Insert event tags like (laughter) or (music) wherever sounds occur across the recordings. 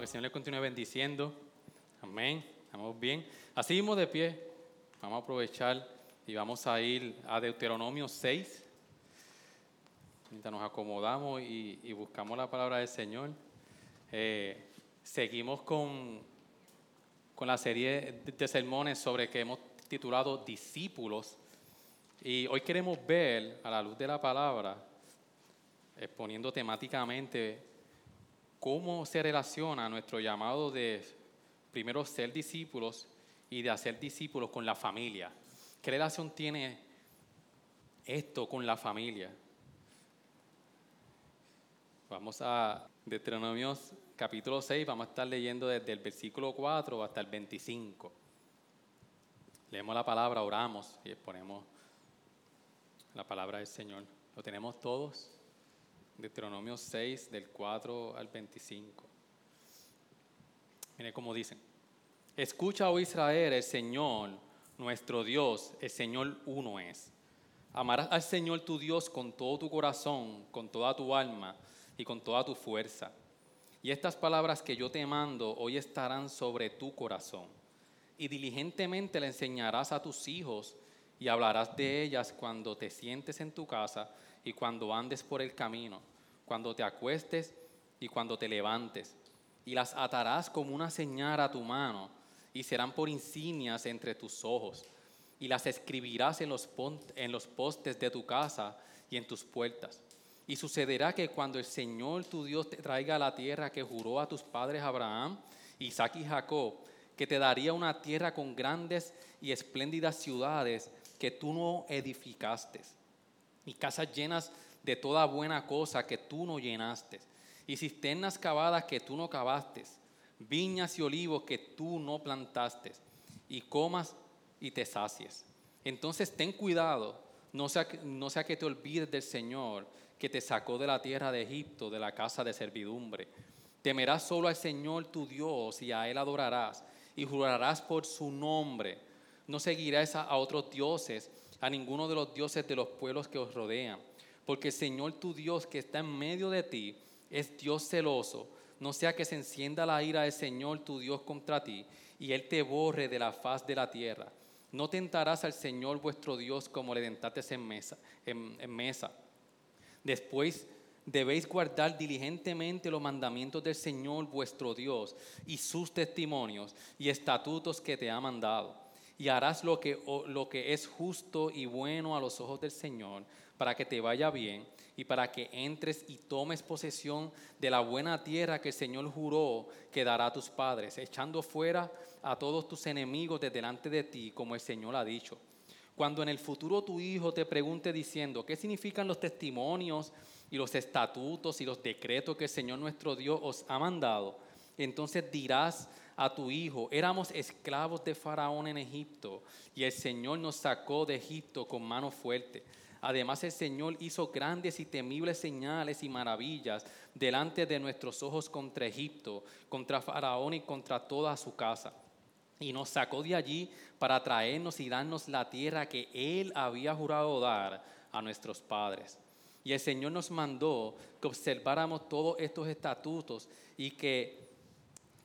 Que el Señor le continúe bendiciendo. Amén. Estamos bien. Así mismo de pie. Vamos a aprovechar y vamos a ir a Deuteronomio 6. Mientras nos acomodamos y, buscamos la palabra del Señor. Eh, seguimos con, con la serie de sermones sobre que hemos titulado Discípulos. Y hoy queremos ver, a la luz de la palabra, exponiendo temáticamente cómo se relaciona nuestro llamado de primero ser discípulos y de hacer discípulos con la familia. ¿Qué relación tiene esto con la familia? Vamos a Deuteronomio capítulo 6, vamos a estar leyendo desde el versículo 4 hasta el 25. Leemos la palabra, oramos y exponemos la palabra del Señor. ¿Lo tenemos todos? Deuteronomio 6, del 4 al 25. Mire cómo dicen. Escucha, oh Israel, el Señor, nuestro Dios, el Señor uno es. Amarás al Señor tu Dios con todo tu corazón, con toda tu alma y con toda tu fuerza. Y estas palabras que yo te mando hoy estarán sobre tu corazón. Y diligentemente le enseñarás a tus hijos y hablarás de ellas cuando te sientes en tu casa y cuando andes por el camino, cuando te acuestes y cuando te levantes. Y las atarás como una señal a tu mano y serán por insignias entre tus ojos. Y las escribirás en los, en los postes de tu casa y en tus puertas. Y sucederá que cuando el Señor tu Dios te traiga a la tierra que juró a tus padres Abraham, Isaac y Jacob, que te daría una tierra con grandes y espléndidas ciudades que tú no edificaste, y casas llenas de toda buena cosa que tú no llenaste, y cisternas cavadas que tú no cavaste, viñas y olivos que tú no plantaste, y comas y te sacies. Entonces ten cuidado, no sea, no sea que te olvides del Señor que te sacó de la tierra de Egipto, de la casa de servidumbre. Temerás solo al Señor tu Dios y a Él adorarás y jurarás por su nombre. No seguirás a otros dioses, a ninguno de los dioses de los pueblos que os rodean, porque el Señor tu Dios que está en medio de ti es Dios celoso. No sea que se encienda la ira del Señor tu Dios contra ti y Él te borre de la faz de la tierra. No tentarás al Señor vuestro Dios como le tentaste en mesa. Después debéis guardar diligentemente los mandamientos del Señor vuestro Dios y sus testimonios y estatutos que te ha mandado. Y harás lo que, lo que es justo y bueno a los ojos del Señor para que te vaya bien y para que entres y tomes posesión de la buena tierra que el Señor juró que dará a tus padres, echando fuera a todos tus enemigos de delante de ti, como el Señor ha dicho. Cuando en el futuro tu hijo te pregunte diciendo, ¿qué significan los testimonios y los estatutos y los decretos que el Señor nuestro Dios os ha mandado? Entonces dirás a tu hijo, éramos esclavos de Faraón en Egipto y el Señor nos sacó de Egipto con mano fuerte. Además el Señor hizo grandes y temibles señales y maravillas delante de nuestros ojos contra Egipto, contra Faraón y contra toda su casa y nos sacó de allí para traernos y darnos la tierra que Él había jurado dar a nuestros padres. Y el Señor nos mandó que observáramos todos estos estatutos y que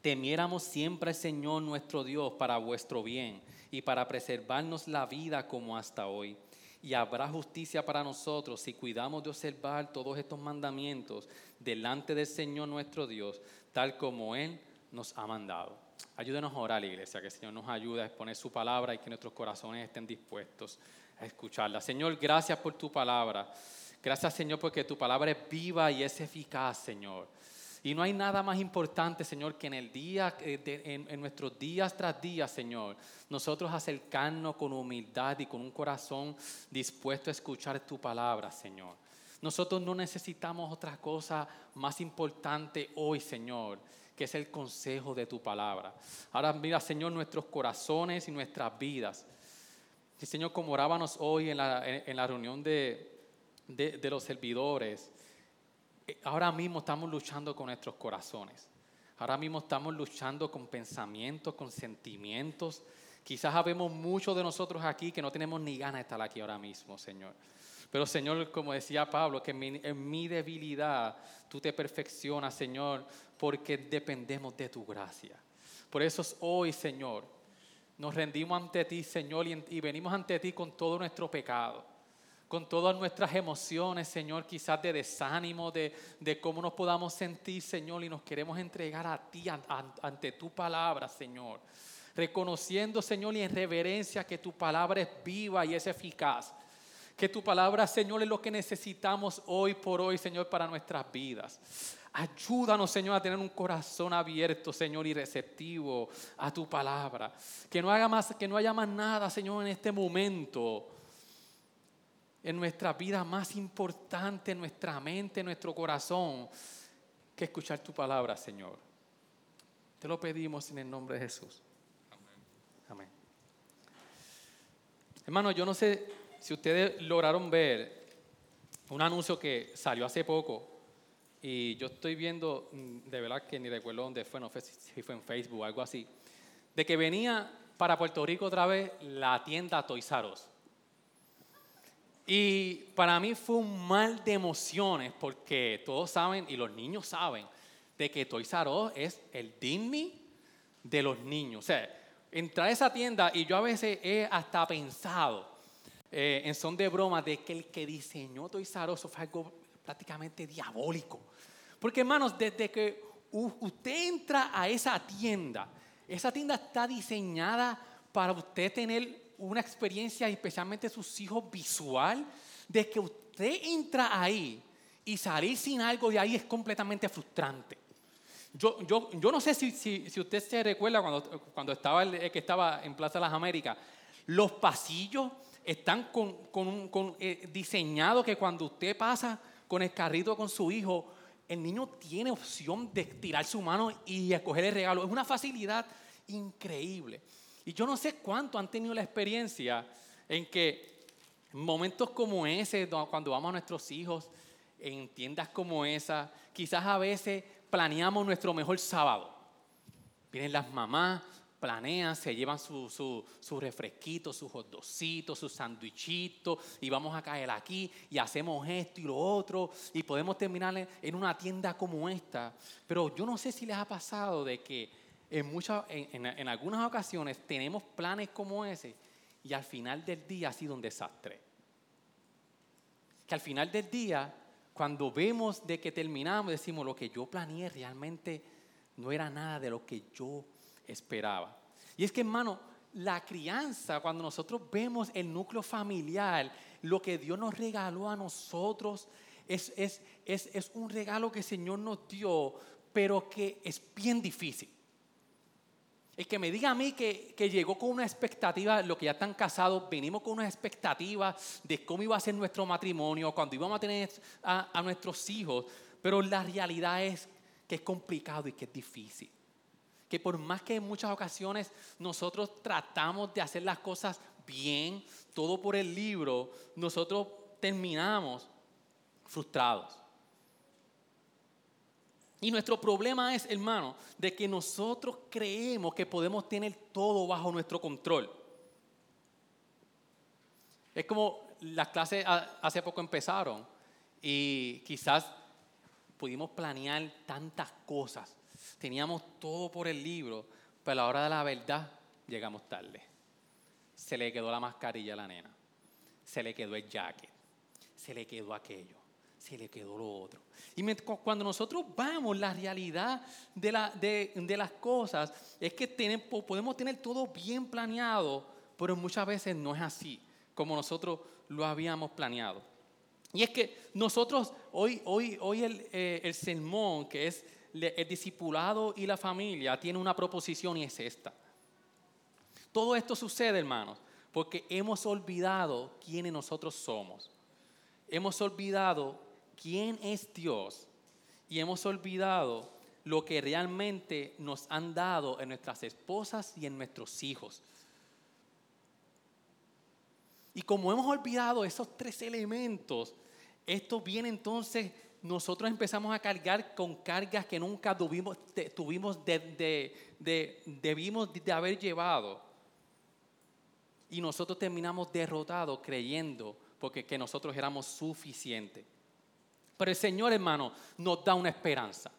temiéramos siempre al Señor nuestro Dios para vuestro bien y para preservarnos la vida como hasta hoy. Y habrá justicia para nosotros si cuidamos de observar todos estos mandamientos delante del Señor nuestro Dios, tal como Él nos ha mandado. Ayúdenos a orar, iglesia, que el Señor nos ayude a exponer su palabra y que nuestros corazones estén dispuestos a escucharla. Señor, gracias por tu palabra. Gracias, Señor, porque tu palabra es viva y es eficaz, Señor. Y no hay nada más importante, Señor, que en el día, en, en, nuestros días tras días, Señor, nosotros acercarnos con humildad y con un corazón dispuesto a escuchar tu palabra, Señor. Nosotros no necesitamos otra cosa más importante hoy, Señor, que es el consejo de tu palabra. Ahora mira, Señor, nuestros corazones y nuestras vidas. Y Señor, como orábamos hoy en la, reunión de, los servidores, eh, ahora mismo estamos luchando con nuestros corazones. Ahora mismo estamos luchando con pensamientos, con sentimientos. Quizás habemos muchos de nosotros aquí que no tenemos ni ganas de estar aquí ahora mismo, Señor. Pero Señor, como decía Pablo, que en mi, debilidad tú te perfeccionas, Señor, porque dependemos de tu gracia. Por eso hoy, Señor, nos rendimos ante ti, Señor, y venimos ante ti con todo nuestro pecado con todas nuestras emociones, Señor, quizás de desánimo, de, cómo nos podamos sentir, Señor, y nos queremos entregar a ti ante tu palabra, Señor. Reconociendo, Señor, y en reverencia que tu palabra es viva y es eficaz. Que tu palabra, Señor, es lo que necesitamos hoy por hoy, Señor, para nuestras vidas. Ayúdanos, Señor, a tener un corazón abierto, Señor, y receptivo a tu palabra. Que no, haga más, que no haya más nada, Señor, en este momento en nuestra vida más importante, en nuestra mente, en nuestro corazón, que escuchar tu palabra, Señor. Te lo pedimos en el nombre de Jesús. Amén. Hermano, yo no sé si ustedes lograron ver un anuncio que salió hace poco y yo estoy viendo, mm, de verdad que ni recuerdo dónde fue, no sé si fue en Facebook o algo así, de que venía para Puerto Rico otra vez la tienda R y para mí fue un mal de emociones porque todos saben y los niños saben de que Toys R es el Disney de los niños. O sea, entrar a esa tienda y yo a veces he hasta pensado eh, en son de broma de que el que diseñó Toys R fue algo prácticamente diabólico. Porque hermanos, desde que usted entra a esa tienda, esa tienda está diseñada para usted tener una experiencia, especialmente sus hijos, visual, de que usted entra ahí y salir sin algo de ahí es completamente frustrante. Yo, yo, yo no sé si, si, usted se recuerda cuando, cuando estaba que estaba en Plaza de las Américas, los pasillos están con, con eh, diseñados que cuando usted pasa con el carrito con su hijo, el niño tiene opción de tirar su mano y escoger el regalo. Es una facilidad increíble. Y yo no sé cuánto han tenido la experiencia en que momentos como ese, cuando vamos a nuestros hijos, en tiendas como esa, quizás a veces planeamos nuestro mejor sábado. Vienen las mamás, planean, se llevan su, su, su refresquito, sus hotdocitos, sus sandwichitos, y vamos a caer aquí y hacemos esto y lo otro, y podemos terminar en una tienda como esta. Pero yo no sé si les ha pasado de que en, muchas, en, algunas ocasiones tenemos planes como ese y al final del día ha sido un desastre. Que al final del día, cuando vemos de que terminamos, decimos lo que yo planeé realmente no era nada de lo que yo esperaba. Y es que, hermano, la crianza, cuando nosotros vemos el núcleo familiar, lo que Dios nos regaló a nosotros, es, es, es, es un regalo que el Señor nos dio, pero que es bien difícil. El que me diga a mí que, llegó con una expectativa, lo que ya están casados, venimos con una expectativa de cómo iba a ser nuestro matrimonio, cuando íbamos a tener a, nuestros hijos, pero la realidad es que es complicado y que es difícil. Que por más que en muchas ocasiones nosotros tratamos de hacer las cosas bien, todo por el libro, nosotros terminamos frustrados. Y nuestro problema es, hermano, de que nosotros creemos que podemos tener todo bajo nuestro control. Es como las clases hace poco empezaron y quizás pudimos planear tantas cosas. Teníamos todo por el libro, pero a la hora de la verdad llegamos tarde. Se le quedó la mascarilla a la nena, se le quedó el jacket, se le quedó aquello se le quedó lo otro. Y cuando nosotros vamos, la realidad de, la, de, las cosas es que tenemos, podemos tener todo bien planeado, pero muchas veces no es así como nosotros lo habíamos planeado. Y es que nosotros, hoy, hoy, hoy el, eh, el sermón, que es el discipulado y la familia, tiene una proposición y es esta. Todo esto sucede, hermanos, porque hemos olvidado quiénes nosotros somos. Hemos olvidado quién es Dios y hemos olvidado lo que realmente nos han dado en nuestras esposas y en nuestros hijos. Y como hemos olvidado esos tres elementos, esto viene entonces, nosotros empezamos a cargar con cargas que nunca tuvimos, tuvimos de, debimos de haber llevado. Y nosotros terminamos derrotados creyendo porque que nosotros éramos suficientes. Pero el Señor, hermano, nos da una esperanza.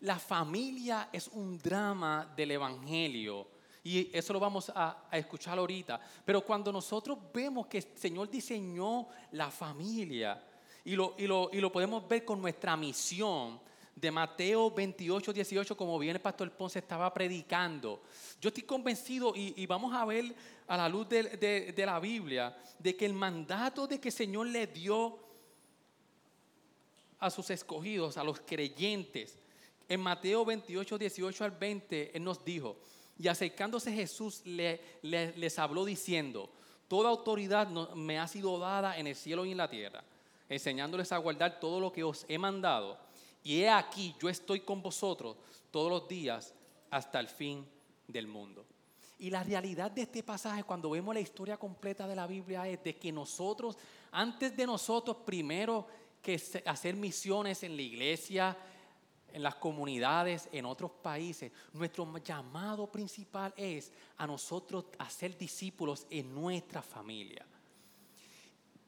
La familia es un drama del Evangelio. Y eso lo vamos a, escuchar ahorita. Pero cuando nosotros vemos que el Señor diseñó la familia y lo, y lo, y lo podemos ver con nuestra misión, de Mateo 28, 18, como bien el pastor Ponce estaba predicando. Yo estoy convencido y, vamos a ver a la luz de, de, la Biblia de que el mandato de que el Señor le dio a sus escogidos, a los creyentes, en Mateo 28, 18 al 20, Él nos dijo, y acercándose Jesús le, les habló diciendo, toda autoridad me ha sido dada en el cielo y en la tierra, enseñándoles a guardar todo lo que os he mandado. Y he aquí, yo estoy con vosotros todos los días hasta el fin del mundo. Y la realidad de este pasaje, cuando vemos la historia completa de la Biblia, es de que nosotros, antes de nosotros, primero que hacer misiones en la iglesia, en las comunidades, en otros países, nuestro llamado principal es a nosotros hacer discípulos en nuestra familia.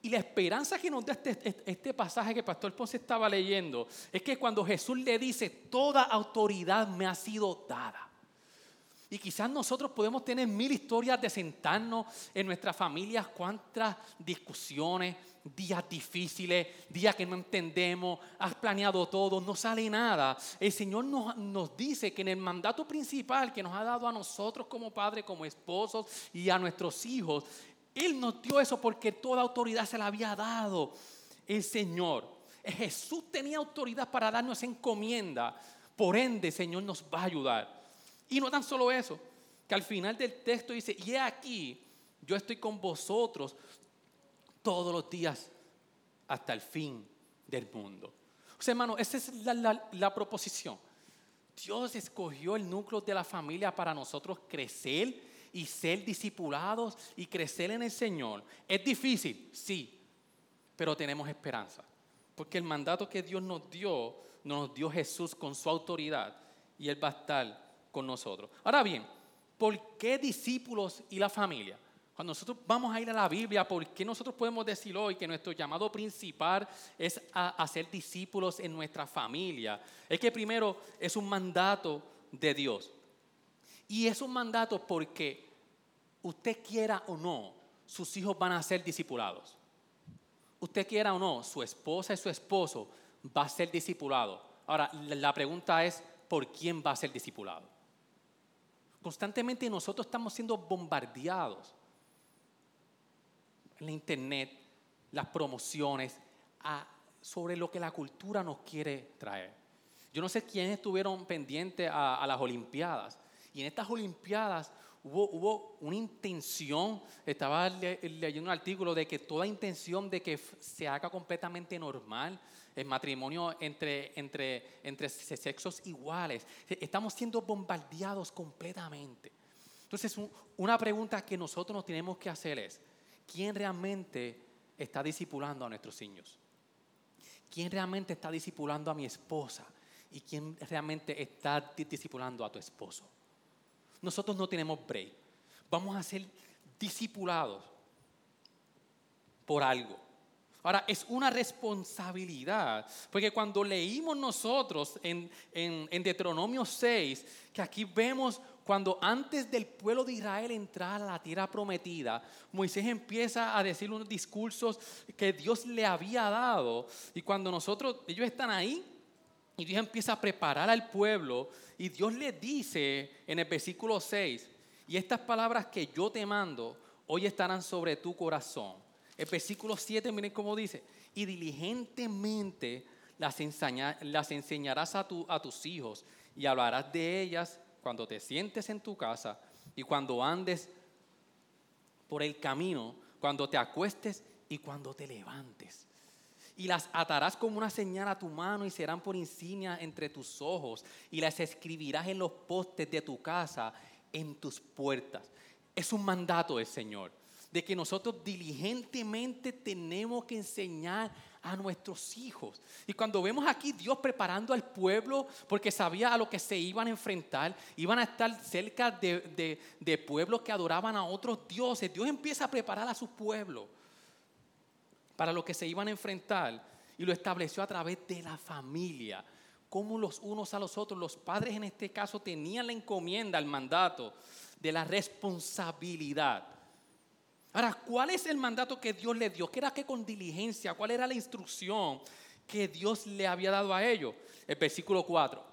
Y la esperanza que nos da este, este, este, pasaje que pastor Ponce estaba leyendo es que cuando Jesús le dice, toda autoridad me ha sido dada. Y quizás nosotros podemos tener mil historias de sentarnos en nuestras familias, cuántas discusiones, días difíciles, días que no entendemos, has planeado todo, no sale nada. El Señor nos, nos dice que en el mandato principal que nos ha dado a nosotros como padres, como esposos y a nuestros hijos, él nos dio eso porque toda autoridad se la había dado el Señor. Jesús tenía autoridad para darnos encomienda. Por ende, el Señor nos va a ayudar. Y no tan solo eso, que al final del texto dice, y aquí, yo estoy con vosotros todos los días hasta el fin del mundo. O hermano, esa es la, la proposición. Dios escogió el núcleo de la familia para nosotros crecer y ser discipulados y crecer en el Señor. Es difícil, sí, pero tenemos esperanza. Porque el mandato que Dios nos dio, nos dio Jesús con su autoridad y Él va a estar con nosotros. Ahora bien, ¿por qué discípulos y la familia? Cuando nosotros vamos a ir a la Biblia, ¿por qué nosotros podemos decir hoy que nuestro llamado principal es a, hacer discípulos en nuestra familia? Es que primero es un mandato de Dios. Y es un mandato porque usted quiera o no, sus hijos van a ser discipulados. Usted quiera o no, su esposa y su esposo va a ser discipulado. Ahora, la pregunta es, ¿por quién va a ser discipulado? Constantemente nosotros estamos siendo bombardeados en la internet, las promociones, sobre lo que la cultura nos quiere traer. Yo no sé quiénes estuvieron pendientes a las Olimpiadas, y en estas Olimpiadas hubo, una intención, estaba leyendo un artículo de que toda intención de que se haga completamente normal el matrimonio entre, entre, entre sexos iguales. Estamos siendo bombardeados completamente. Entonces, una pregunta que nosotros nos tenemos que hacer es, ¿quién realmente está discipulando a nuestros niños? ¿Quién realmente está discipulando a mi esposa? ¿Y quién realmente está discipulando a tu esposo? nosotros no tenemos break. Vamos a ser discipulados por algo. Ahora, es una responsabilidad, porque cuando leímos nosotros en, en, Deuteronomio 6, que aquí vemos cuando antes del pueblo de Israel entrar a la tierra prometida, Moisés empieza a decir unos discursos que Dios le había dado, y cuando nosotros, ellos están ahí, y Dios empieza a preparar al pueblo y Dios le dice en el versículo 6, y estas palabras que yo te mando hoy estarán sobre tu corazón. El versículo 7, miren cómo dice, y diligentemente las, enseñarás a, a tus hijos y hablarás de ellas cuando te sientes en tu casa y cuando andes por el camino, cuando te acuestes y cuando te levantes. y las atarás como una señal a tu mano y serán por insignia entre tus ojos y las escribirás en los postes de tu casa, en tus puertas. Es un mandato del Señor de que nosotros diligentemente tenemos que enseñar a nuestros hijos. Y cuando vemos aquí Dios preparando al pueblo, porque sabía a lo que se iban a enfrentar, iban a estar cerca de, de pueblos que adoraban a otros dioses, Dios empieza a preparar a su pueblo para lo que se iban a enfrentar y lo estableció a través de la familia. Como los unos a los otros, los padres en este caso tenían la encomienda, el mandato de la responsabilidad. Ahora, ¿cuál es el mandato que Dios le dio? ¿Qué era que con diligencia? ¿Cuál era la instrucción que Dios le había dado a ellos? El versículo 4.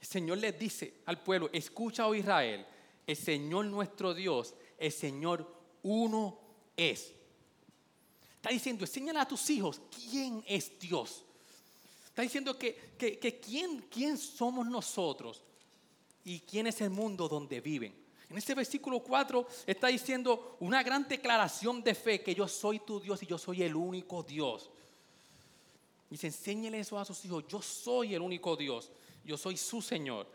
El Señor les dice al pueblo, escucha, oh Israel, el Señor nuestro Dios, el Señor uno es. Está diciendo, enséñale a tus hijos quién es Dios. Está diciendo que, que, quién, quién somos nosotros y quién es el mundo donde viven. En este versículo 4 está diciendo una gran declaración de fe que yo soy tu Dios y yo soy el único Dios. Dice, enséñele eso a sus hijos. Yo soy el único Dios. Yo soy su Señor.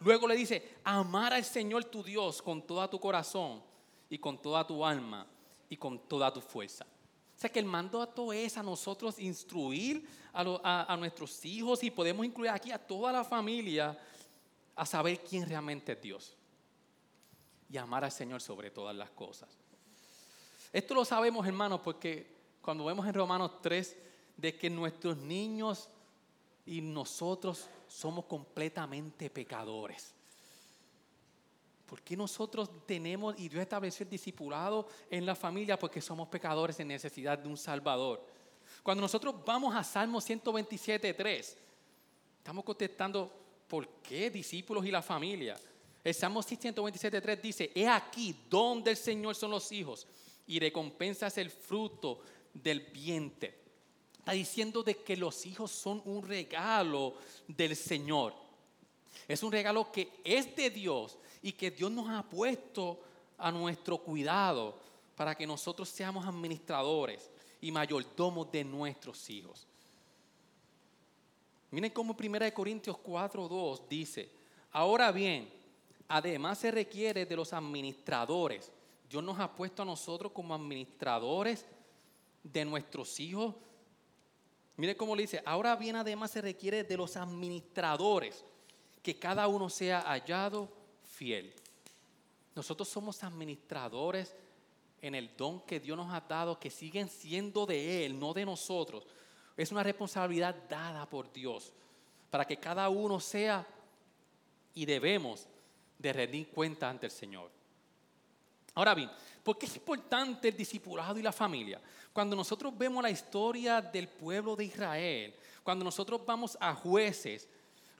Luego le dice, amar al Señor tu Dios con toda tu corazón y con toda tu alma y con toda tu fuerza. O sea que el mandato es a nosotros instruir a, nuestros hijos y podemos incluir aquí a toda la familia a saber quién realmente es Dios y amar al Señor sobre todas las cosas. Esto lo sabemos, hermanos, porque cuando vemos en Romanos 3 de que nuestros niños y nosotros somos completamente pecadores. ¿Por qué nosotros tenemos y Dios estableció el discipulado en la familia? Porque somos pecadores en necesidad de un Salvador. Cuando nosotros vamos a Salmo 127, 3, estamos contestando, ¿por qué discípulos y la familia? El Salmo 127, 3 dice, he aquí donde el Señor son los hijos y recompensas el fruto del vientre. Está diciendo de que los hijos son un regalo del Señor. Es un regalo que es de Dios y que Dios nos ha puesto a nuestro cuidado para que nosotros seamos administradores y mayordomos de nuestros hijos. Miren cómo 1 Corintios 4:2 dice, ahora bien, además se requiere de los administradores. Dios nos ha puesto a nosotros como administradores de nuestros hijos. Miren cómo le dice, ahora bien además se requiere de los administradores, que cada uno sea hallado fiel. Nosotros somos administradores en el don que Dios nos ha dado, que siguen siendo de Él, no de nosotros. Es una responsabilidad dada por Dios para que cada uno sea y debemos de rendir cuenta ante el Señor. Ahora bien, ¿por qué es importante el discipulado y la familia? Cuando nosotros vemos la historia del pueblo de Israel, cuando nosotros vamos a jueces,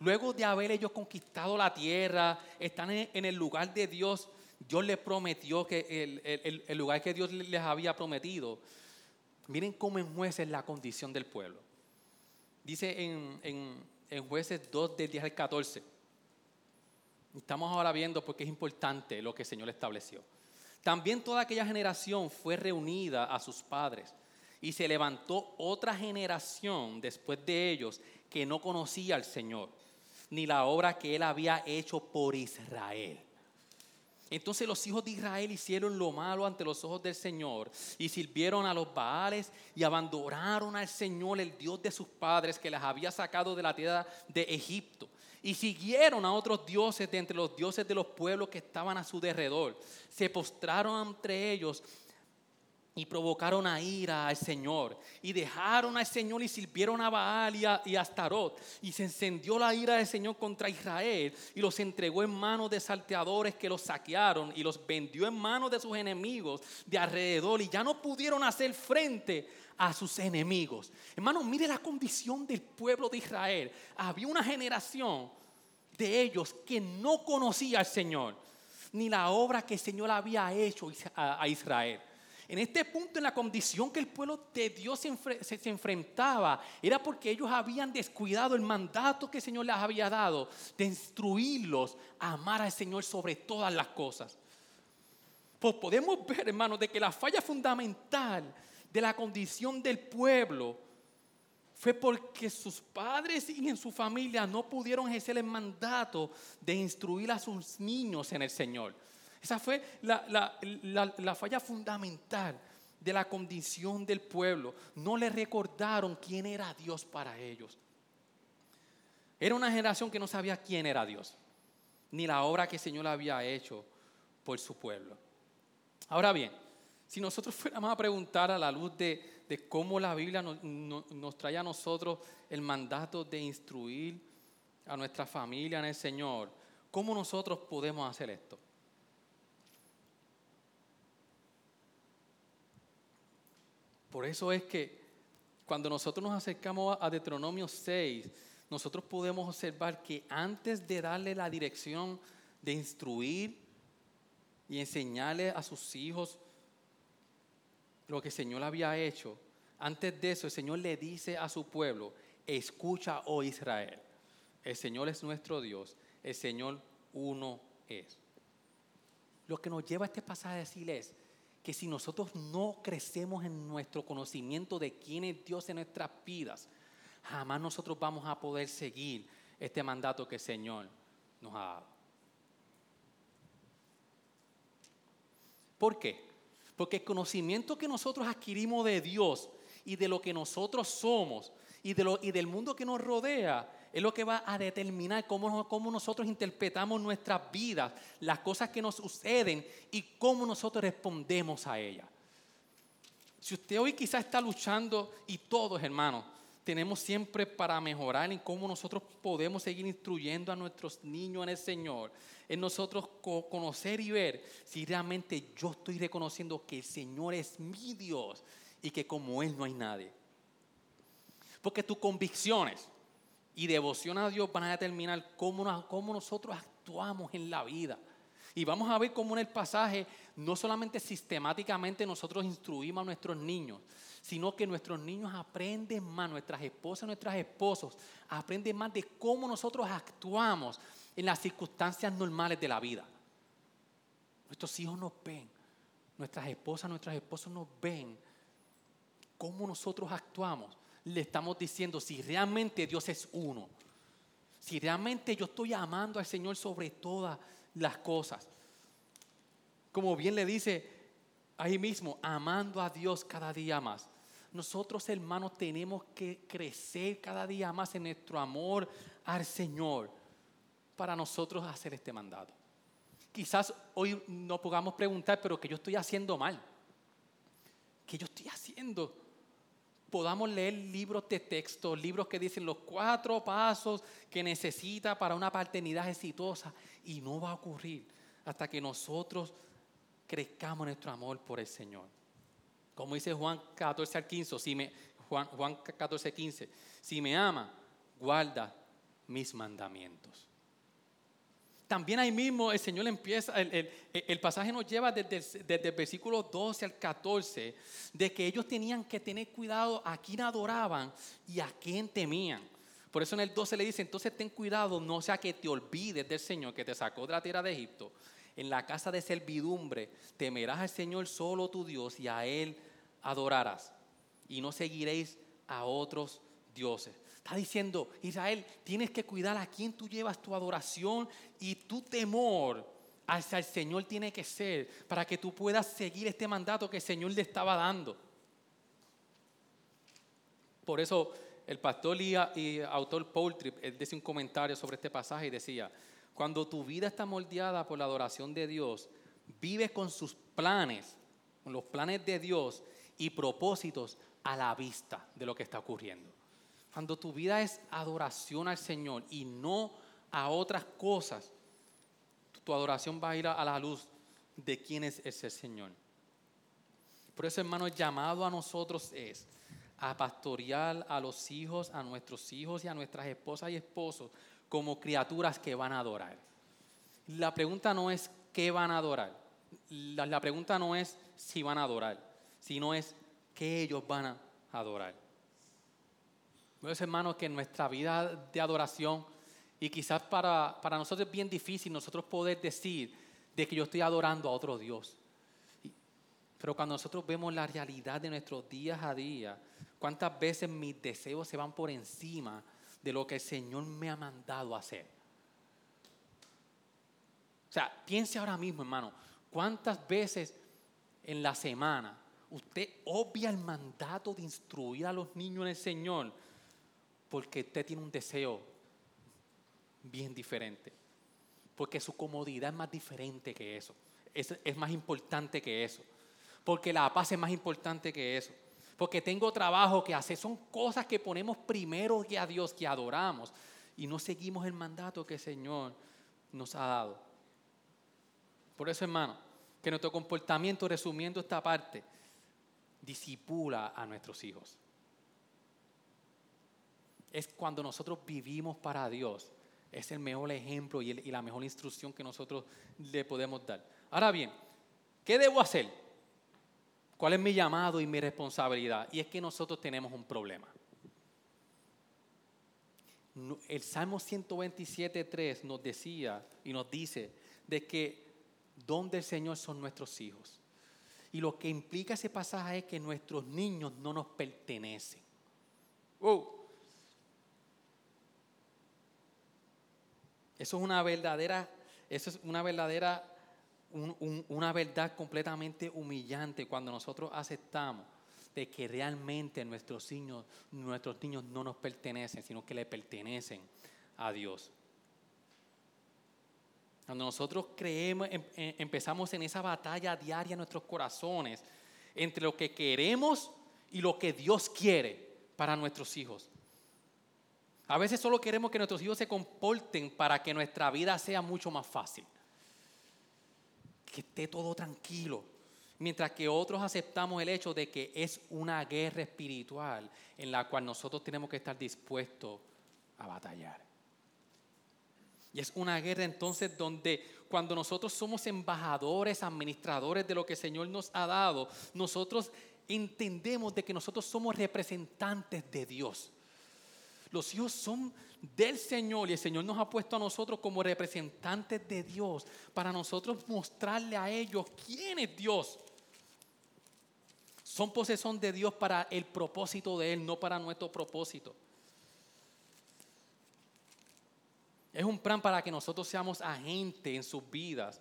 Luego de haber ellos conquistado la tierra, están en, el lugar de Dios, Dios les prometió que el, lugar que Dios les había prometido. Miren cómo en jueces la condición del pueblo. Dice en, en jueces 2 del 10 al 14. Estamos ahora viendo porque es importante lo que el Señor estableció. También toda aquella generación fue reunida a sus padres y se levantó otra generación después de ellos que no conocía al Señor ni la obra que él había hecho por Israel. Entonces los hijos de Israel hicieron lo malo ante los ojos del Señor y sirvieron a los Baales y abandonaron al Señor, el Dios de sus padres, que les había sacado de la tierra de Egipto. Y siguieron a otros dioses de entre los dioses de los pueblos que estaban a su derredor. Se postraron entre ellos y provocaron a ira al Señor y dejaron al Señor y sirvieron a Baal y a, y Astarot y se encendió la ira del Señor contra Israel y los entregó en manos de salteadores que los saquearon y los vendió en manos de sus enemigos de alrededor y ya no pudieron hacer frente a sus enemigos. Hermano, mire la condición del pueblo de Israel. Había una generación de ellos que no conocía al Señor ni la obra que el Señor había hecho a Israel. En este punto, en la condición que el pueblo de Dios se, enfrentaba, era porque ellos habían descuidado el mandato que el Señor les había dado de instruirlos a amar al Señor sobre todas las cosas. Pues podemos ver, hermanos, de que la falla fundamental de la condición del pueblo fue porque sus padres y en su familia no pudieron ejercer el mandato de instruir a sus niños en el Señor. Esa fue la, la falla fundamental de la condición del pueblo. No le recordaron quién era Dios para ellos. Era una generación que no sabía quién era Dios, ni la obra que el Señor había hecho por su pueblo. Ahora bien, si nosotros (laughs) fuéramos a preguntar a la luz de, cómo la Biblia nos, trae a nosotros el mandato de instruir a nuestra familia en el Señor, ¿cómo nosotros podemos hacer esto? Por eso es que cuando nosotros nos acercamos a Deuteronomio 6, nosotros podemos observar que antes de darle la dirección de instruir y enseñarle a sus hijos lo que el Señor había hecho, antes de eso el Señor le dice a su pueblo, escucha, oh Israel, el Señor es nuestro Dios, el Señor uno es. Lo que nos lleva a este pasaje a decir es que si nosotros no crecemos en nuestro conocimiento de quién es Dios en nuestras vidas, jamás nosotros vamos a poder seguir este mandato que el Señor nos ha dado. ¿Por qué? Porque el conocimiento que nosotros adquirimos de Dios y de lo que nosotros somos y, de lo, y del mundo que nos rodea es lo que va a determinar cómo, cómo nosotros interpretamos nuestras vidas, las cosas que nos suceden y cómo nosotros respondemos a ellas. Si usted hoy quizás está luchando y todos, hermanos, tenemos siempre para mejorar en cómo nosotros podemos seguir instruyendo a nuestros niños en el Señor. En nosotros conocer y ver si realmente yo estoy reconociendo que el Señor es mi Dios y que como Él no hay nadie. Porque tus convicciones y devoción a Dios van a determinar cómo, nosotros actuamos en la vida. Y vamos a ver cómo en el pasaje no solamente sistemáticamente nosotros instruimos a nuestros niños, sino que nuestros niños aprenden más, nuestras esposas, nuestros esposos, aprenden más de cómo nosotros actuamos en las circunstancias normales de la vida. Nuestros hijos nos ven, nuestras esposas, nuestros esposos nos ven cómo nosotros actuamos. Le estamos diciendo si realmente Dios es uno, si realmente yo estoy amando al Señor sobre todas las cosas. Como bien le dice ahí mismo, amando a Dios cada día más nosotros hermanos tenemos que crecer cada día más en nuestro amor al Señor para nosotros hacer este mandato. Quizás hoy no podamos preguntar, pero que yo estoy haciendo mal. ¿Qué yo estoy haciendo? Podamos leer libros de texto, libros que dicen los cuatro pasos que necesita para una paternidad exitosa y no va a ocurrir hasta que nosotros crezcamos nuestro amor por el Señor. Como dice Juan 14 al 15, si me, Juan, Juan 14, 15, si me ama, guarda mis mandamientos. También ahí mismo el Señor empieza, el, el, pasaje nos lleva desde, desde, el versículo 12 al 14, de que ellos tenían que tener cuidado a quién adoraban y a quién temían. Por eso en el 12 le dice, entonces ten cuidado, no sea que te olvides del Señor que te sacó de la tierra de Egipto en la casa de servidumbre, temerás al Señor solo tu Dios y a Él adorarás. Y no seguiréis a otros dioses. Está diciendo, Israel, tienes que cuidar a quién tú llevas tu adoración y tu temor hacia el Señor tiene que ser para que tú puedas seguir este mandato que el Señor le estaba dando. Por eso el pastor y, autor Paul Tripp, él un comentario sobre este pasaje y decía, cuando tu vida está moldeada por la adoración de Dios, vives con sus planes, con los planes de Dios y propósitos a la vista de lo que está ocurriendo. Cuando tu vida es adoración al Señor y no a otras cosas, tu adoración va a ir a la luz de quién es ese Señor. Por eso, hermano, el llamado a nosotros es a pastorear a los hijos, a nuestros hijos y a nuestras esposas y esposos como criaturas que van a adorar. La pregunta no es qué van a adorar. La, pregunta no es si van a adorar, sino es qué ellos van a adorar. Pues hermanos, que en nuestra vida de adoración, y quizás para, para nosotros es bien difícil nosotros poder decir de que yo estoy adorando a otro Dios. Pero cuando nosotros vemos la realidad de nuestros días a día, ¿Cuántas veces mis deseos se van por encima de lo que el Señor me ha mandado hacer? O sea, piense ahora mismo, hermano, ¿cuántas veces en la semana usted obvia el mandato de instruir a los niños en el Señor porque usted tiene un deseo bien diferente? Porque su comodidad es más diferente que eso. Es, más importante que eso. Porque la paz es más importante que eso porque tengo trabajo que hacer. Son cosas que ponemos primero que a Dios, que adoramos, y no seguimos el mandato que el Señor nos ha dado. Por eso, hermano, que nuestro comportamiento, resumiendo esta parte, disipula a nuestros hijos. Es cuando nosotros vivimos para Dios. Es el mejor ejemplo y, la mejor instrucción que nosotros le podemos dar. Ahora bien, ¿qué debo hacer? ¿Cuál es mi llamado y mi responsabilidad? Y es que nosotros tenemos un problema. El Salmo 127.3 nos decía y nos dice de que donde el Señor son nuestros hijos. Y lo que implica ese pasaje es que nuestros niños no nos pertenecen. Eso es una verdadera, eso es una verdadera una verdad completamente humillante cuando nosotros aceptamos de que realmente nuestros niños, nuestros niños no nos pertenecen, sino que le pertenecen a Dios. Cuando nosotros creemos, em, em, empezamos en esa batalla diaria en nuestros corazones entre lo que queremos y lo que Dios quiere para nuestros hijos. A veces solo queremos que nuestros hijos se comporten para que nuestra vida sea mucho más fácil que esté todo tranquilo. Mientras que otros aceptamos el hecho de que es una guerra espiritual en la cual nosotros tenemos que estar dispuestos a batallar. Y es una guerra entonces donde cuando nosotros somos embajadores, administradores de lo que el Señor nos ha dado, nosotros entendemos de que nosotros somos representantes de Dios. Los hijos son del Señor y el Señor nos ha puesto a nosotros como representantes de Dios para nosotros mostrarle a ellos quién es Dios. Son posesión de Dios para el propósito de Él, no para nuestro propósito. Es un plan para que nosotros seamos agentes en sus vidas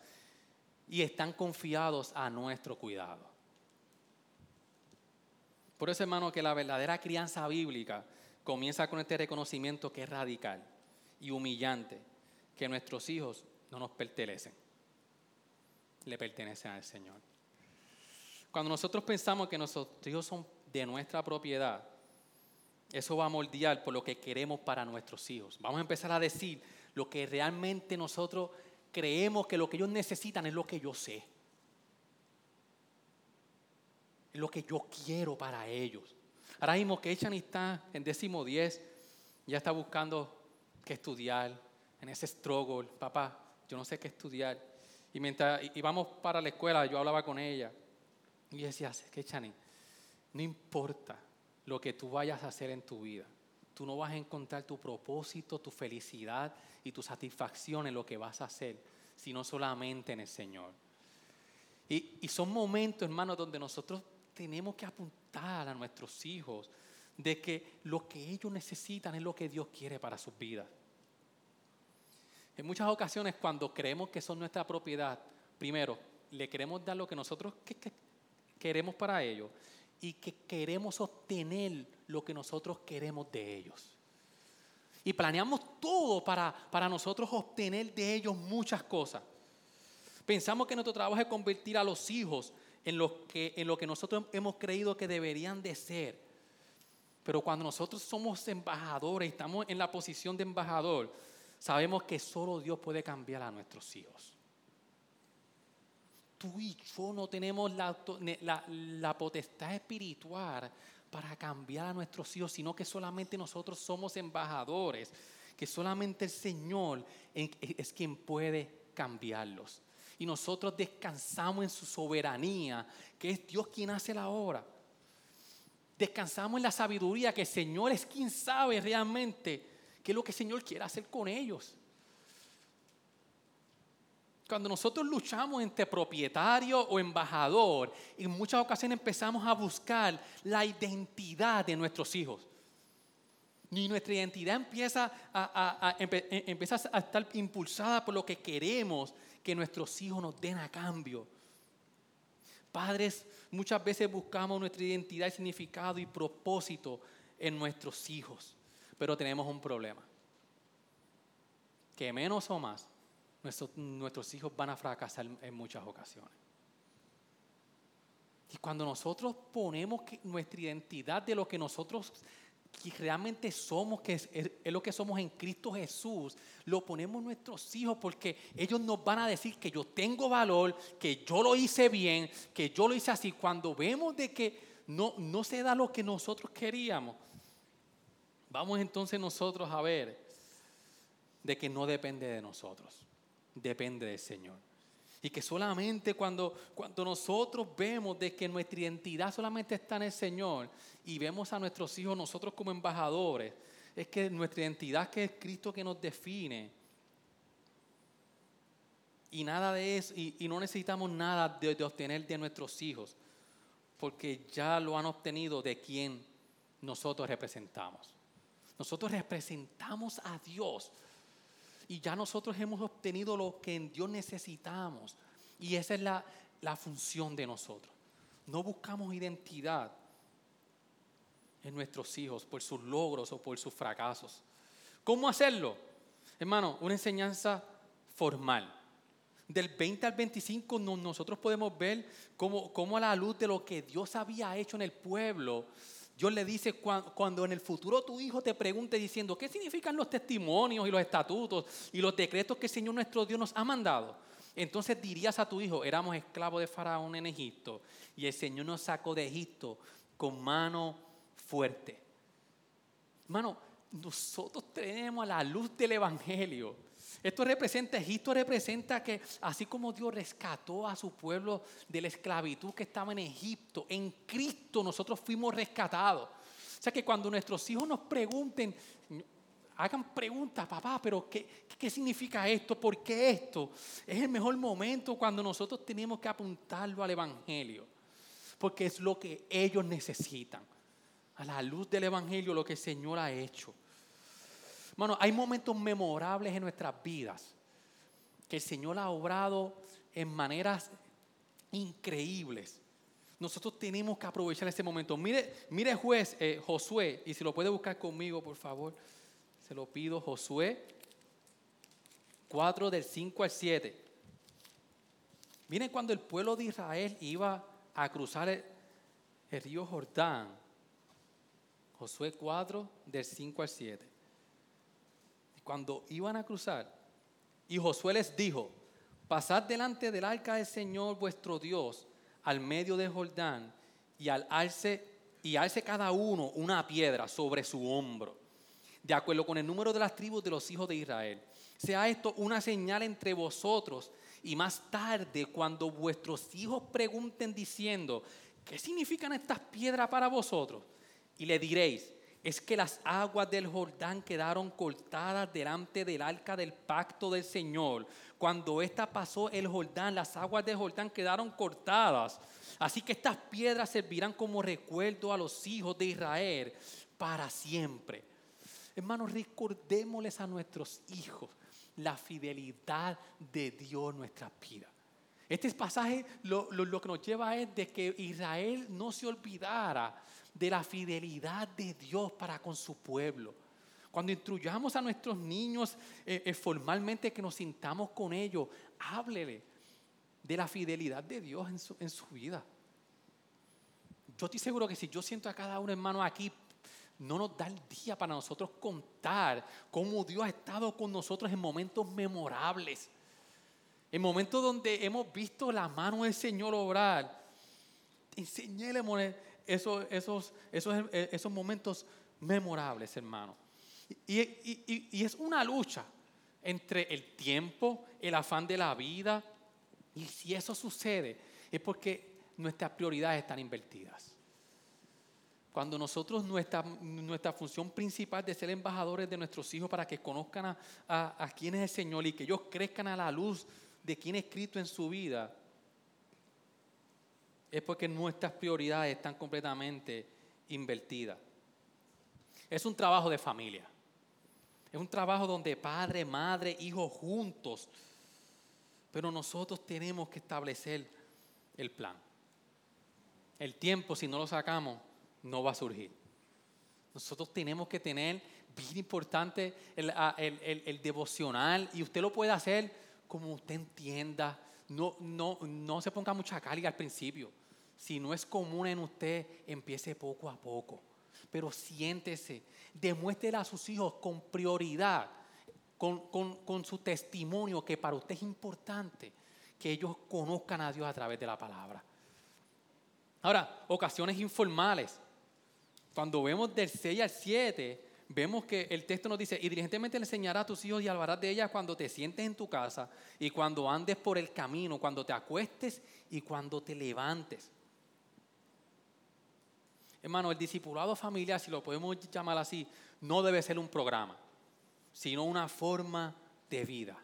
y están confiados a nuestro cuidado. Por eso, hermano, que la verdadera crianza bíblica comienza con este reconocimiento que es radical y humillante, que nuestros hijos no nos pertenecen, le pertenecen al Señor. Cuando nosotros pensamos que nuestros hijos son de nuestra propiedad, eso va a moldear por lo que queremos para nuestros hijos. Vamos a empezar a decir lo que realmente nosotros creemos que lo que ellos necesitan es lo que yo sé. Es lo que yo quiero para ellos. Ahora mismo que Echani está en décimo diez, ya está buscando qué estudiar, en ese struggle, papá, yo no sé qué estudiar. Y mientras íbamos para la escuela, yo hablaba con ella y decía, que Chani, no importa lo que tú vayas a hacer en tu vida, tú no vas a encontrar tu propósito, tu felicidad y tu satisfacción en lo que vas a hacer, sino solamente en el Señor. Y, y son momentos, hermanos, donde nosotros tenemos que apuntar a nuestros hijos de que lo que ellos necesitan es lo que Dios quiere para sus vidas. En muchas ocasiones cuando creemos que son nuestra propiedad, primero, le queremos dar lo que nosotros queremos para ellos y que queremos obtener lo que nosotros queremos de ellos. Y planeamos todo para, para nosotros obtener de ellos muchas cosas. Pensamos que nuestro trabajo es convertir a los hijos en lo que, en lo que nosotros hemos creído que deberían de ser. Pero cuando nosotros somos embajadores, estamos en la posición de embajador, sabemos que solo Dios puede cambiar a nuestros hijos. Tú y yo no tenemos la, la, la potestad espiritual para cambiar a nuestros hijos, sino que solamente nosotros somos embajadores, que solamente el Señor es quien puede cambiarlos y nosotros descansamos en su soberanía, que es Dios quien hace la obra. Descansamos en la sabiduría, que el Señor es quien sabe realmente qué es lo que el Señor quiere hacer con ellos. cuando nosotros luchamos entre propietario o embajador, en muchas ocasiones empezamos a buscar la identidad de nuestros hijos. Y nuestra identidad empieza a, empieza a estar impulsada por lo que queremos que nuestros hijos nos den a cambio. Padres, muchas veces buscamos nuestra identidad, significado y propósito en nuestros hijos, pero tenemos un problema. Que menos o más, nuestros, hijos van a fracasar en muchas ocasiones. Y cuando nosotros ponemos nuestra identidad de lo que nosotros que realmente somos, que es, lo que somos en Cristo Jesús, lo ponemos nuestros hijos porque ellos nos van a decir que yo tengo valor, que yo lo hice bien, que yo lo hice así. Cuando vemos de que no, no se da lo que nosotros queríamos, vamos entonces nosotros a ver de que no depende de nosotros, depende del Señor. Y que solamente cuando, cuando nosotros vemos de que nuestra identidad solamente está en el Señor y vemos a nuestros hijos nosotros como embajadores, es que nuestra identidad que es Cristo que nos define. Y nada de eso, y, no necesitamos nada de, de obtener de nuestros hijos, porque ya lo han obtenido de quien nosotros representamos. Nosotros representamos a Dios y ya nosotros hemos obtenido lo que en Dios necesitamos. Y esa es la, la función de nosotros. No buscamos identidad en nuestros hijos por sus logros o por sus fracasos. ¿Cómo hacerlo? Hermano, una enseñanza formal. Del 20 al 25 nosotros podemos ver cómo, cómo, a la luz de lo que Dios había hecho en el pueblo, Dios le dice cuando, en el futuro tu hijo te pregunte diciendo, ¿qué significan los testimonios y los estatutos y los decretos que el Señor nuestro Dios nos ha mandado? Entonces dirías a tu hijo, éramos esclavos de Faraón en Egipto y el Señor nos sacó de Egipto con mano fuerte. Hermano, nosotros tenemos la luz del Evangelio esto representa, Egipto representa que así como Dios rescató a su pueblo de la esclavitud que estaba en Egipto, en Cristo nosotros fuimos rescatados. O sea que cuando nuestros hijos nos pregunten, hagan preguntas, papá, pero ¿qué, ¿qué, significa esto? ¿Por qué esto? Es el mejor momento cuando nosotros tenemos que apuntarlo al Evangelio, porque es lo que ellos necesitan. A la luz del Evangelio, lo que el Señor ha hecho. Bueno, hay momentos memorables en nuestras vidas que el Señor ha obrado en maneras increíbles. Nosotros tenemos que aprovechar ese momento. Mire, mire juez eh, Josué, y si lo puede buscar conmigo, por favor, se lo pido, Josué 4 del 5 al 7. Miren cuando el pueblo de Israel iba a cruzar el, el río Jordán. Josué 4 del 5 al 7 cuando iban a cruzar, y Josué les dijo, pasad delante del arca del Señor vuestro Dios al medio de Jordán y al alce y alce cada uno una piedra sobre su hombro, de acuerdo con el número de las tribus de los hijos de Israel. Sea esto una señal entre vosotros y más tarde cuando vuestros hijos pregunten diciendo, ¿qué significan estas piedras para vosotros? Y le diréis, es que las aguas del Jordán quedaron cortadas delante del arca del pacto del Señor. Cuando ésta pasó el Jordán, las aguas del Jordán quedaron cortadas. Así que estas piedras servirán como recuerdo a los hijos de Israel para siempre. Hermanos, recordémosles a nuestros hijos la fidelidad de Dios en nuestras vidas. Este pasaje lo, lo que nos lleva es de que Israel no se olvidara de la fidelidad de Dios para con su pueblo. Cuando instruyamos a nuestros niños eh, eh, formalmente que nos sintamos con ellos, háblele de la fidelidad de Dios en su, en su vida. Yo estoy seguro que si yo siento a cada uno hermano aquí, no nos da el día para nosotros contar cómo Dios ha estado con nosotros en momentos memorables. En momentos donde hemos visto la mano del Señor obrar. Enseñéle, esos, esos, esos, esos momentos memorables, hermano. Y, y, y, es una lucha entre el tiempo, el afán de la vida, y si eso sucede es porque nuestras prioridades están invertidas. Cuando nosotros, nuestra, nuestra función principal de ser embajadores de nuestros hijos para que conozcan a, a, a quién es el Señor y que ellos crezcan a la luz de quién es Cristo en su vida, es porque nuestras prioridades están completamente invertidas. Es un trabajo de familia. Es un trabajo donde padre, madre, hijos juntos. Pero nosotros tenemos que establecer el plan. El tiempo, si no lo sacamos, no va a surgir. Nosotros tenemos que tener, bien importante, el, el devocional y usted lo puede hacer como usted entienda. No, no, no se ponga mucha carga al principio. Si no es común en usted, empiece poco a poco. Pero siéntese, demuéstrele a sus hijos con prioridad, con, con su testimonio, que para usted es importante que ellos conozcan a Dios a través de la palabra. Ahora, ocasiones informales. Cuando vemos del 6 al 7, vemos que el texto nos dice, y diligentemente le enseñarás a tus hijos y hablarás de ellas cuando te sientes en tu casa y cuando andes por el camino, cuando te acuestes y cuando te levantes. Hermano, el discipulado familiar, si lo podemos llamar así, no debe ser un programa, sino una forma de vida.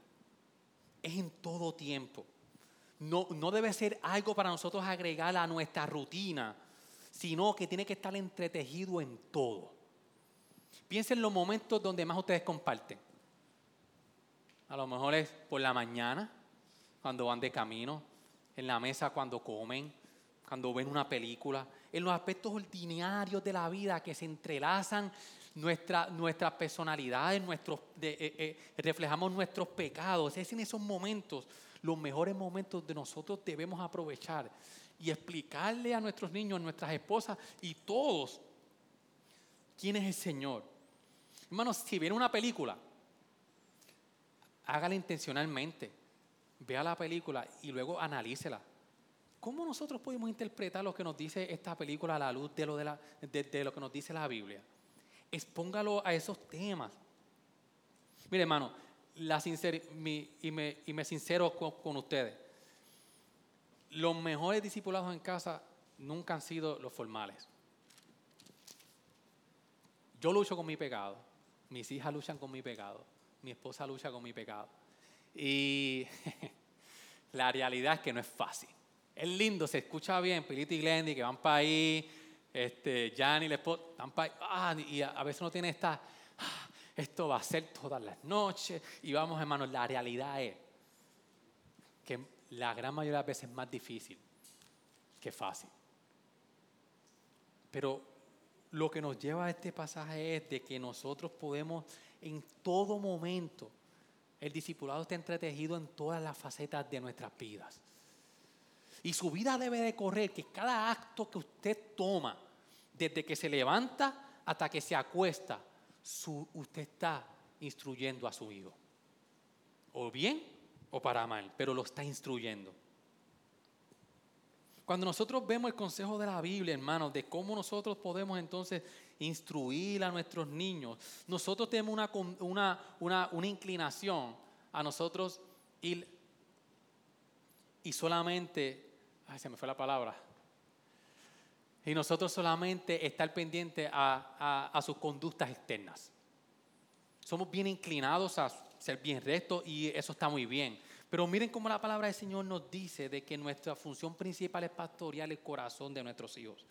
Es en todo tiempo. No, no debe ser algo para nosotros agregar a nuestra rutina, sino que tiene que estar entretejido en todo. Piensen en los momentos donde más ustedes comparten. A lo mejor es por la mañana, cuando van de camino, en la mesa cuando comen, cuando ven una película, en los aspectos ordinarios de la vida que se entrelazan nuestra, nuestras personalidades, eh, eh, reflejamos nuestros pecados. Es en esos momentos, los mejores momentos de nosotros debemos aprovechar y explicarle a nuestros niños, a nuestras esposas y todos quién es el Señor. Hermanos, si ven una película, hágala intencionalmente. Vea la película y luego analícela. ¿Cómo nosotros podemos interpretar lo que nos dice esta película a la luz de lo, de, la, de, lo que nos dice la Biblia? Expóngalo a esos temas. Mire, hermano, la y, me, y, me, sincero con, con ustedes. Los mejores discipulados en casa nunca han sido los formales. Yo lucho con mi pecado, mis hijas luchan con mi pecado, mi esposa lucha con mi pecado. Y (laughs) la realidad es que no es fácil es lindo, se escucha bien, Pilito y Glendy que van para ahí, este, Jan y esposa, van para ahí, ah, y a, veces uno tiene esta, ah, esto va a ser todas las noches, y vamos hermanos, la realidad es que la gran mayoría de las veces es más difícil que fácil. Pero lo que nos lleva a este pasaje es de que nosotros podemos en todo momento, el discipulado está entretejido en todas las facetas de nuestras vidas. Y su vida debe de correr que cada acto que usted toma, desde que se levanta hasta que se acuesta, usted está instruyendo a su hijo. O bien o para mal, pero lo está instruyendo. Cuando nosotros vemos el consejo de la Biblia, hermanos, de cómo nosotros podemos entonces instruir a nuestros niños, nosotros tenemos una, una inclinación a nosotros ir y solamente ay, se me fue la palabra. Y nosotros solamente estar pendiente a, sus conductas externas. Somos bien inclinados a ser bien rectos y eso está muy bien. Pero miren cómo la palabra del Señor nos dice de que nuestra función principal es pastorear el corazón de nuestros hijos.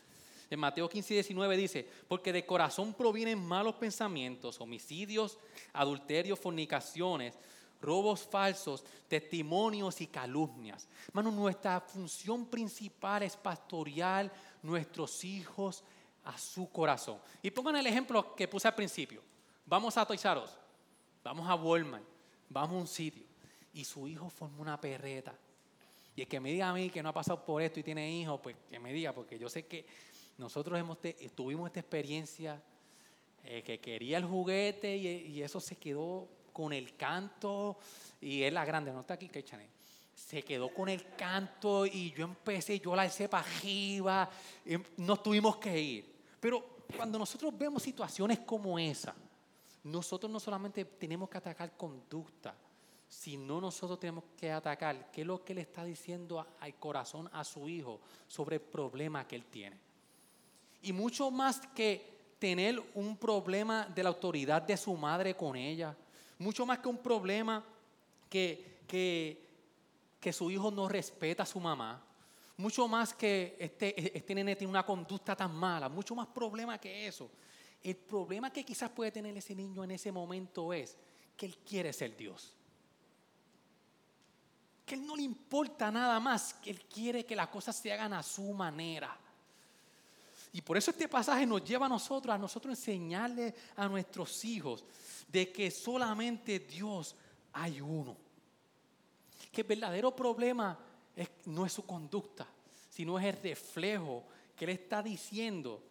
En Mateo 15 y 19 dice, porque de corazón provienen malos pensamientos, homicidios, adulterios, fornicaciones, robos falsos, testimonios y calumnias. Hermano, nuestra función principal es pastorear nuestros hijos a su corazón. Y pongan el ejemplo que puse al principio. Vamos a Toys vamos a Walmart, vamos a un sitio y su hijo forma una perreta. Y el que me diga a mí que no ha pasado por esto y tiene hijos, pues que me diga, porque yo sé que nosotros hemos tuvimos esta experiencia eh, que quería el juguete y eso se quedó con el canto y es la grande, no está aquí, que Se quedó con el canto y yo empecé, yo la hice para arriba, nos tuvimos que ir. Pero cuando nosotros vemos situaciones como esa, nosotros no solamente tenemos que atacar conducta, sino nosotros tenemos que atacar qué es lo que le está diciendo al corazón a su hijo sobre el problema que él tiene. Y mucho más que tener un problema de la autoridad de su madre con ella, mucho más que un problema que, que su hijo no respeta a su mamá, mucho más que este, este nene tiene una conducta tan mala, mucho más problema que eso. El problema que quizás puede tener ese niño en ese momento es que él quiere ser Dios. Que él no le importa nada más, que él quiere que las cosas se hagan a su manera. Y por eso este pasaje nos lleva a nosotros, a nosotros enseñarle a nuestros hijos de que solamente Dios hay uno. Que el verdadero problema no es su conducta, sino es el reflejo que Él está diciendo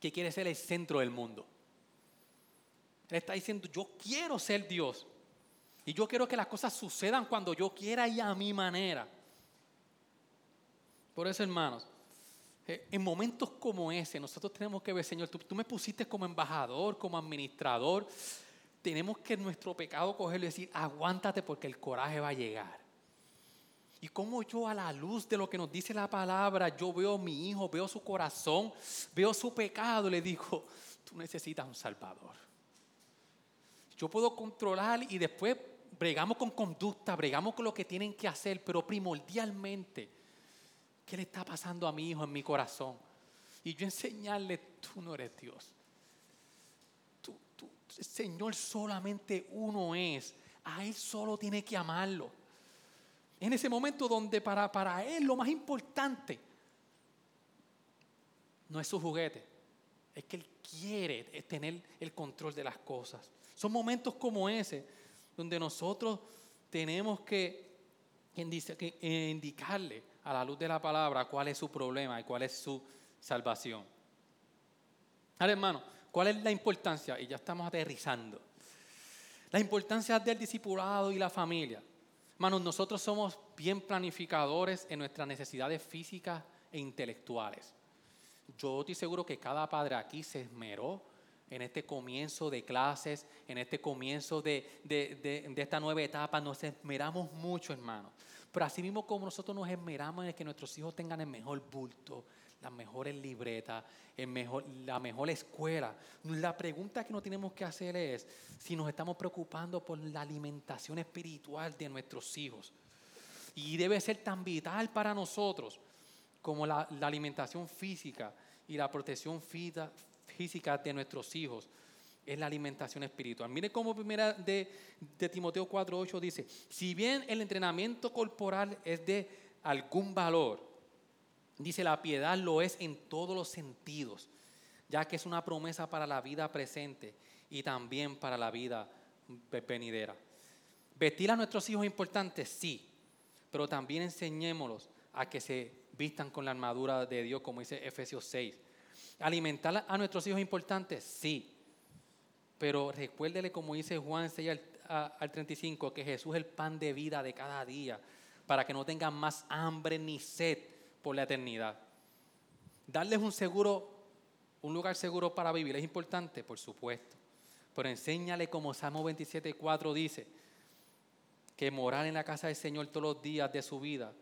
que quiere ser el centro del mundo. Él está diciendo, yo quiero ser Dios. Y yo quiero que las cosas sucedan cuando yo quiera y a mi manera. Por eso, hermanos, en momentos como ese, nosotros tenemos que ver, Señor, tú, tú, me pusiste como embajador, como administrador. Tenemos que nuestro pecado cogerlo y decir, aguántate porque el coraje va a llegar. Y como yo a la luz de lo que nos dice la palabra, yo veo a mi hijo, veo su corazón, veo su pecado, le digo, tú necesitas un salvador. Yo puedo controlar y después bregamos con conducta, bregamos con lo que tienen que hacer, pero primordialmente, ¿qué le está pasando a mi hijo en mi corazón? Y yo enseñarle, tú no eres Dios. Tú, tú, Señor solamente uno es. A Él solo tiene que amarlo en ese momento donde para, para él lo más importante no es su juguete, es que él quiere tener el control de las cosas. Son momentos como ese donde nosotros tenemos que, que indicarle a la luz de la palabra cuál es su problema y cuál es su salvación. Ahora, hermano, ¿cuál es la importancia? Y ya estamos aterrizando. La importancia del discipulado y la familia. Hermanos, nosotros somos bien planificadores en nuestras necesidades físicas e intelectuales. Yo estoy seguro que cada padre aquí se esmeró en este comienzo de clases, en este comienzo de, esta nueva etapa, nos esmeramos mucho, hermanos. Pero así mismo como nosotros nos esmeramos en que nuestros hijos tengan el mejor bulto, las mejores libretas, la mejor escuela. La pregunta que nos tenemos que hacer es si nos estamos preocupando por la alimentación espiritual de nuestros hijos. Y debe ser tan vital para nosotros como la, alimentación física y la protección física de nuestros hijos es la alimentación espiritual. Mire cómo primera de, de Timoteo 4.8 dice, si bien el entrenamiento corporal es de algún valor, Dice, la piedad lo es en todos los sentidos, ya que es una promesa para la vida presente y también para la vida venidera. Vestir a nuestros hijos es importante, sí, pero también enseñémoslos a que se vistan con la armadura de Dios, como dice Efesios 6. Alimentar a nuestros hijos es importante, sí, pero recuérdele, como dice Juan 6 al, al 35, que Jesús es el pan de vida de cada día, para que no tengan más hambre ni sed por la eternidad. Darles un seguro, un lugar seguro para vivir es importante, por supuesto. Pero enséñale como Salmo 27.4 dice, que morar en la casa del Señor todos los días de su vida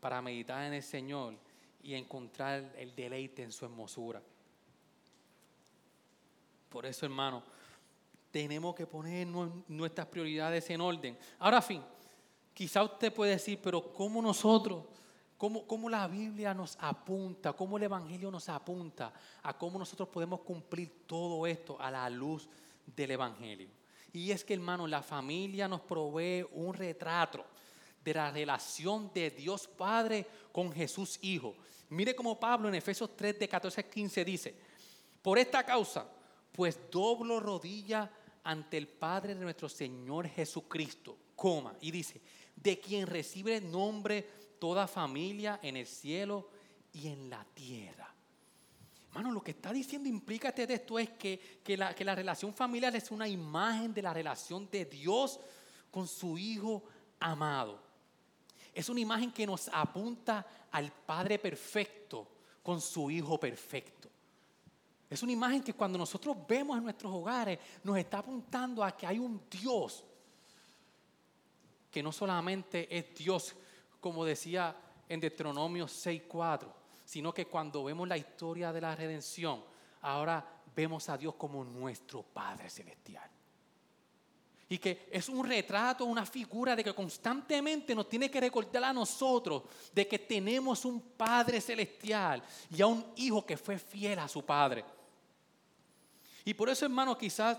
para meditar en el Señor y encontrar el deleite en su hermosura. Por eso, hermano, tenemos que poner nuestras prioridades en orden. Ahora, fin, quizá usted puede decir, pero ¿cómo nosotros Cómo, la Biblia nos apunta, cómo el Evangelio nos apunta a cómo nosotros podemos cumplir todo esto a la luz del Evangelio. Y es que, hermano, la familia nos provee un retrato de la relación de Dios Padre con Jesús Hijo. Mire cómo Pablo en Efesios 3 de 14 a 15 dice, por esta causa, pues doblo rodilla ante el Padre de nuestro Señor Jesucristo, coma, y dice, de quien recibe nombre toda familia en el cielo y en la tierra. Hermano, lo que está diciendo implícate de esto es que, que, la, que la relación familiar es una imagen de la relación de Dios con su Hijo amado. Es una imagen que nos apunta al Padre perfecto con su Hijo perfecto. Es una imagen que cuando nosotros vemos en nuestros hogares nos está apuntando a que hay un Dios que no solamente es Dios como decía en Deuteronomio 6.4, sino que cuando vemos la historia de la redención, ahora vemos a Dios como nuestro Padre Celestial. Y que es un retrato, una figura de que constantemente nos tiene que recordar a nosotros de que tenemos un Padre celestial y a un Hijo que fue fiel a su Padre. Y por eso, hermano, quizás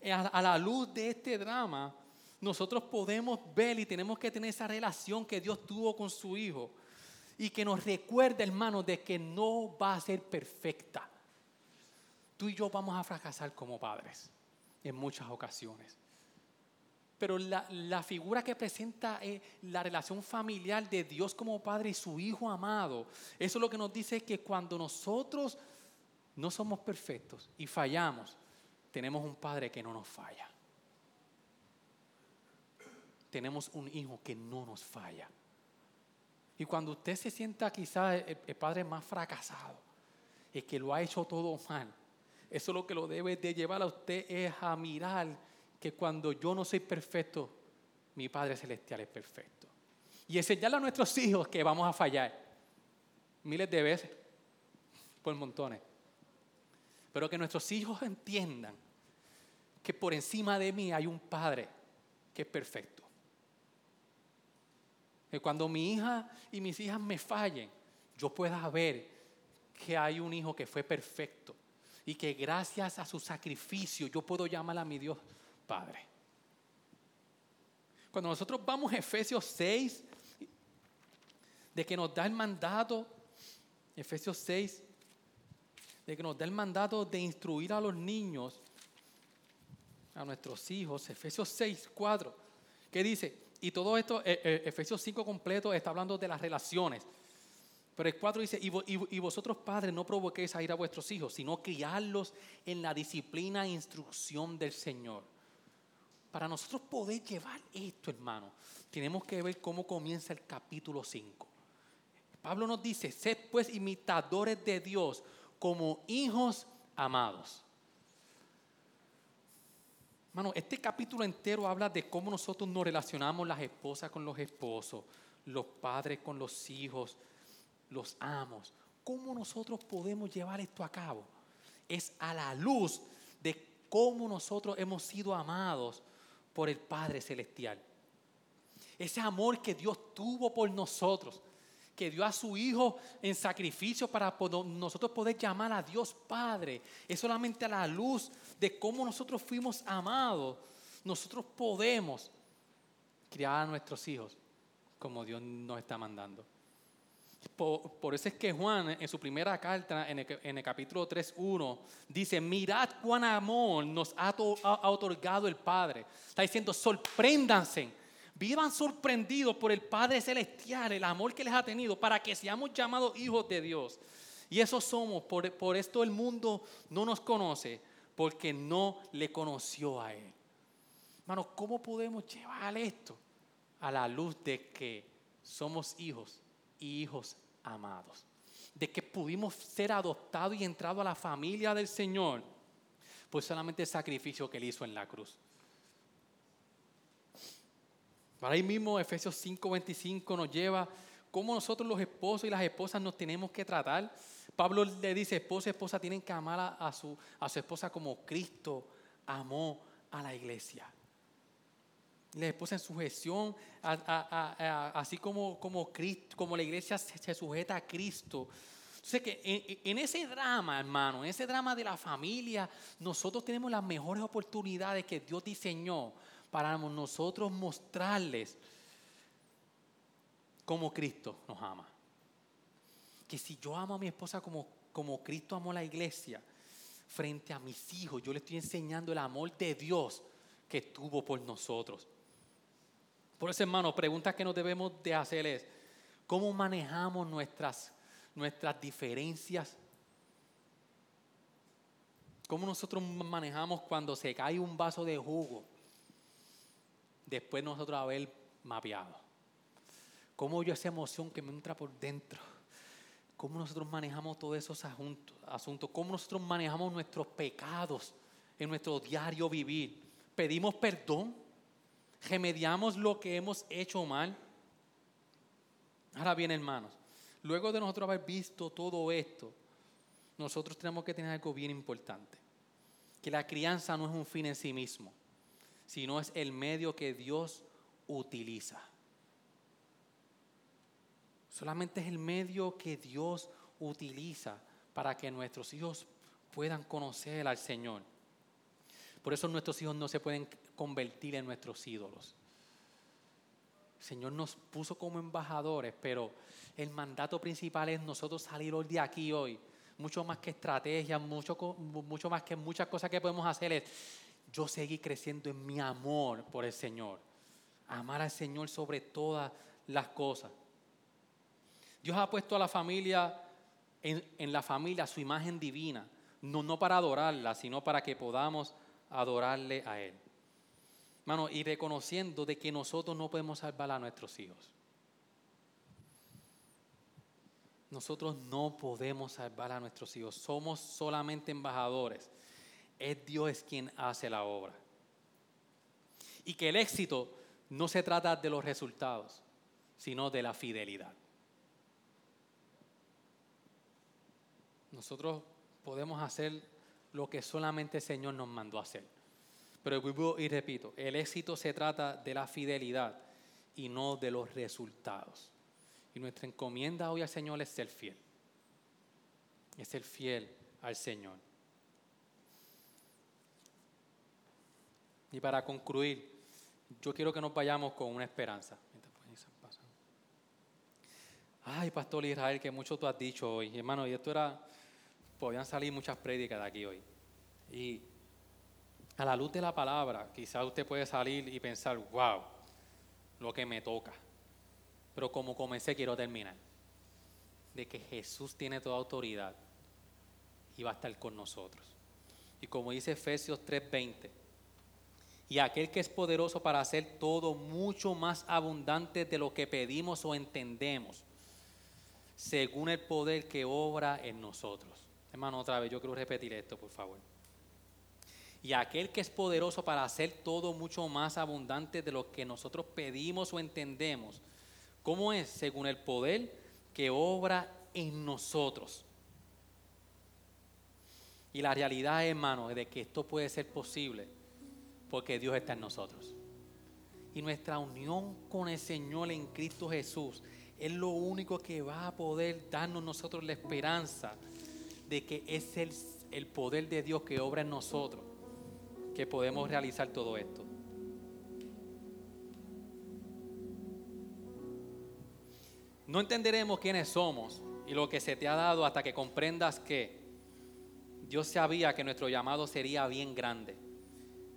eh, a la luz de este drama, nosotros podemos ver y tenemos que tener esa relación que Dios tuvo con su Hijo y que nos recuerda, hermano, de que no va a ser perfecta. Tú y yo vamos a fracasar como padres en muchas ocasiones. Pero la, figura que presenta es la relación familiar de Dios como Padre y su Hijo amado. Eso es lo que nos dice que cuando nosotros no somos perfectos y fallamos, tenemos un Padre que no nos falla. Tenemos un Hijo que no nos falla. Y cuando usted se sienta quizás el, padre más fracasado, el que lo ha hecho todo mal, eso lo que lo debe de llevar a usted es a mirar que cuando yo no soy perfecto, mi Padre Celestial es perfecto. Y enseñarle a nuestros hijos que vamos a fallar miles de veces, por montones. Pero que nuestros hijos entiendan que por encima de mí hay un Padre que es perfecto. Que cuando mi hija y mis hijas me fallen, yo pueda ver que hay un hijo que fue perfecto y que gracias a su sacrificio yo puedo llamar a mi Dios Padre. Cuando nosotros vamos a Efesios 6, de que nos da el mandato, Efesios 6, de que nos da el mandato de instruir a los niños, a nuestros hijos, Efesios 6, 4, que dice, y todo esto, eh, eh, Efesios 5 completo está hablando de las relaciones. Pero el 4 dice, y, vosotros padres no provoquéis a ir a vuestros hijos, sino criarlos en la disciplina e instrucción del Señor. Para nosotros poder llevar esto, hermano, tenemos que ver cómo comienza el capítulo 5. Pablo nos dice, sed pues imitadores de Dios como hijos amados. Hermano, este capítulo entero habla de cómo nosotros nos relacionamos las esposas con los esposos, los padres con los hijos, los amos. ¿Cómo nosotros podemos llevar esto a cabo? Es a la luz de cómo nosotros hemos sido amados por el Padre Celestial. Ese amor que Dios tuvo por nosotros, que dio a su Hijo en sacrificio para nosotros poder llamar a Dios Padre, es solamente a la luz de cómo nosotros fuimos amados, nosotros podemos criar a nuestros hijos como Dios nos está mandando. Por, eso es que Juan en su primera carta, en el, en el capítulo 3.1, dice, mirad cuán amor nos ha, otorgado el Padre. Está diciendo, sorpréndanse, vivan sorprendidos por el Padre Celestial, el amor que les ha tenido, para que seamos llamados hijos de Dios. Y eso somos, por, por esto el mundo no nos conoce, porque no le conoció a Él. Hermano, ¿cómo podemos llevar esto a la luz de que somos hijos hijos amados. De que pudimos ser adoptados y entrado a la familia del Señor, pues solamente el sacrificio que Él hizo en la cruz. Para ahí mismo Efesios 5:25 nos lleva cómo nosotros los esposos y las esposas nos tenemos que tratar. Pablo le dice, esposa y esposa tienen que amar a su, a su esposa como Cristo amó a la iglesia la esposa en sujeción, así como, como, Cristo, como la iglesia se, sujeta a Cristo. Entonces, que en, ese drama, hermano, en ese drama de la familia, nosotros tenemos las mejores oportunidades que Dios diseñó para nosotros mostrarles cómo Cristo nos ama. Que si yo amo a mi esposa como, como Cristo amó la iglesia, frente a mis hijos, yo le estoy enseñando el amor de Dios que tuvo por nosotros. Por eso, hermano, preguntas que nos debemos de hacer es, ¿cómo manejamos nuestras, nuestras diferencias? ¿Cómo nosotros manejamos cuando se cae un vaso de jugo después nosotros haber mapeado? ¿Cómo yo esa emoción que me entra por dentro? ¿Cómo nosotros manejamos todos esos asuntos? ¿Cómo nosotros manejamos nuestros pecados en nuestro diario vivir? ¿Pedimos perdón? Remediamos lo que hemos hecho mal. Ahora bien, hermanos, luego de nosotros haber visto todo esto, nosotros tenemos que tener algo bien importante, que la crianza no es un fin en sí mismo, sino es el medio que Dios utiliza. Solamente es el medio que Dios utiliza para que nuestros hijos puedan conocer al Señor. Por eso nuestros hijos no se pueden convertir en nuestros ídolos. El Señor nos puso como embajadores, pero el mandato principal es nosotros salir hoy de aquí hoy. Mucho más que estrategias, mucho, mucho más que muchas cosas que podemos hacer es yo seguir creciendo en mi amor por el Señor. Amar al Señor sobre todas las cosas. Dios ha puesto a la familia, en, la familia, su imagen divina. No, no para adorarla, sino para que podamos adorarle a Él. Mano, y reconociendo de que nosotros no podemos salvar a nuestros hijos. Nosotros no podemos salvar a nuestros hijos. Somos solamente embajadores. Es Dios quien hace la obra. Y que el éxito no se trata de los resultados, sino de la fidelidad. Nosotros podemos hacer lo que solamente el Señor nos mandó a hacer. Pero vuelvo y repito, el éxito se trata de la fidelidad y no de los resultados. Y nuestra encomienda hoy al Señor es ser fiel. Es ser fiel al Señor. Y para concluir, yo quiero que nos vayamos con una esperanza. Ay, Pastor Israel, que mucho tú has dicho hoy. Hermano, y esto era podían salir muchas prédicas de aquí hoy. Y a la luz de la palabra, quizás usted puede salir y pensar, wow, lo que me toca. Pero como comencé, quiero terminar. De que Jesús tiene toda autoridad y va a estar con nosotros. Y como dice Efesios 3:20, y aquel que es poderoso para hacer todo mucho más abundante de lo que pedimos o entendemos, según el poder que obra en nosotros. Hermano, otra vez, yo quiero repetir esto, por favor. Y aquel que es poderoso para hacer todo mucho más abundante de lo que nosotros pedimos o entendemos. ¿Cómo es? Según el poder que obra en nosotros. Y la realidad, hermano, es de que esto puede ser posible porque Dios está en nosotros. Y nuestra unión con el Señor en Cristo Jesús es lo único que va a poder darnos nosotros la esperanza de que es el, el poder de Dios que obra en nosotros que podemos realizar todo esto. No entenderemos quiénes somos y lo que se te ha dado hasta que comprendas que Dios sabía que nuestro llamado sería bien grande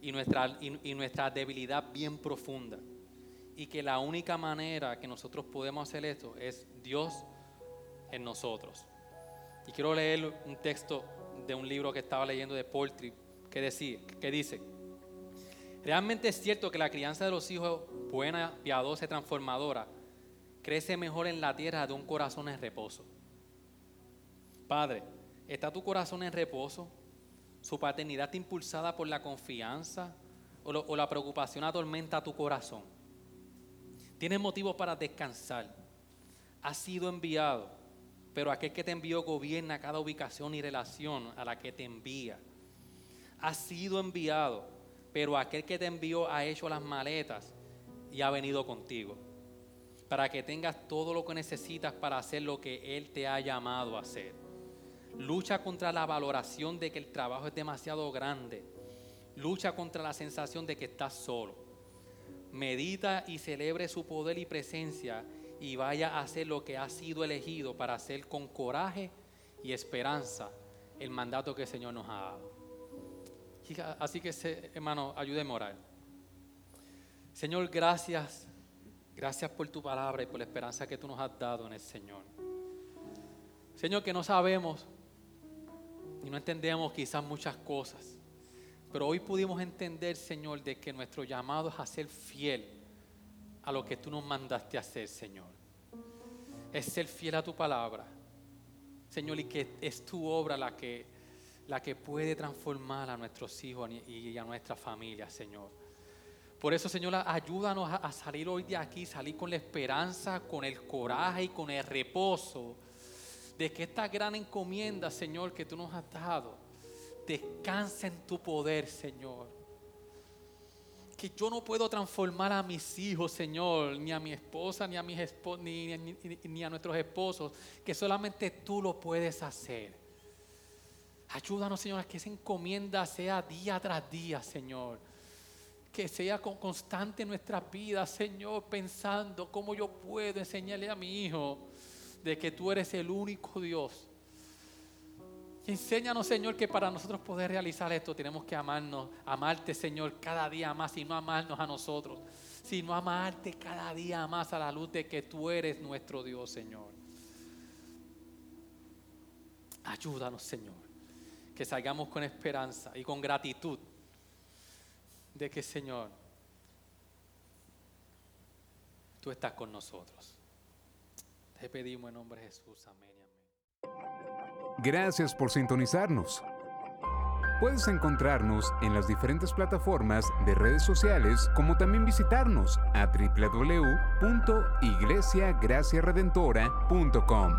y nuestra, y nuestra debilidad bien profunda. Y que la única manera que nosotros podemos hacer esto es Dios en nosotros. Y quiero leer un texto de un libro que estaba leyendo de Poultry que, que dice, realmente es cierto que la crianza de los hijos buena, piadosa y transformadora crece mejor en la tierra de un corazón en reposo. Padre, ¿está tu corazón en reposo? ¿Su paternidad impulsada por la confianza o, o la preocupación atormenta tu corazón? ¿Tienes motivos para descansar? ¿Has sido enviado? pero aquel que te envió gobierna cada ubicación y relación a la que te envía. Has sido enviado, pero aquel que te envió ha hecho las maletas y ha venido contigo, para que tengas todo lo que necesitas para hacer lo que Él te ha llamado a hacer. Lucha contra la valoración de que el trabajo es demasiado grande. Lucha contra la sensación de que estás solo. Medita y celebre su poder y presencia y vaya a hacer lo que ha sido elegido para hacer con coraje y esperanza el mandato que el Señor nos ha dado. Así que, hermano, ayúdeme a orar. Señor, gracias. Gracias por tu palabra y por la esperanza que tú nos has dado en el Señor. Señor, que no sabemos y no entendemos quizás muchas cosas, pero hoy pudimos entender, Señor, de que nuestro llamado es a ser fiel a lo que tú nos mandaste hacer, Señor. Es ser fiel a tu palabra, Señor, y que es tu obra la que, la que puede transformar a nuestros hijos y a nuestra familia, Señor. Por eso, Señor, ayúdanos a salir hoy de aquí, salir con la esperanza, con el coraje y con el reposo de que esta gran encomienda, Señor, que tú nos has dado, descansa en tu poder, Señor que yo no puedo transformar a mis hijos, Señor, ni a mi esposa, ni a, mis ni- ni- ni a nuestros esposos, que solamente tú lo puedes hacer. Ayúdanos, Señor, a que esa encomienda sea día tras día, Señor. Que sea con- constante en nuestras vidas, Señor, pensando cómo yo puedo enseñarle a mi hijo de que tú eres el único Dios. Enséñanos, Señor, que para nosotros poder realizar esto tenemos que amarnos, amarte, Señor, cada día más y no amarnos a nosotros, sino amarte cada día más a la luz de que tú eres nuestro Dios, Señor. Ayúdanos, Señor, que salgamos con esperanza y con gratitud de que, Señor, tú estás con nosotros. Te pedimos en nombre de Jesús, amén y amén. Gracias por sintonizarnos. Puedes encontrarnos en las diferentes plataformas de redes sociales como también visitarnos a www.iglesiagraciaredentora.com.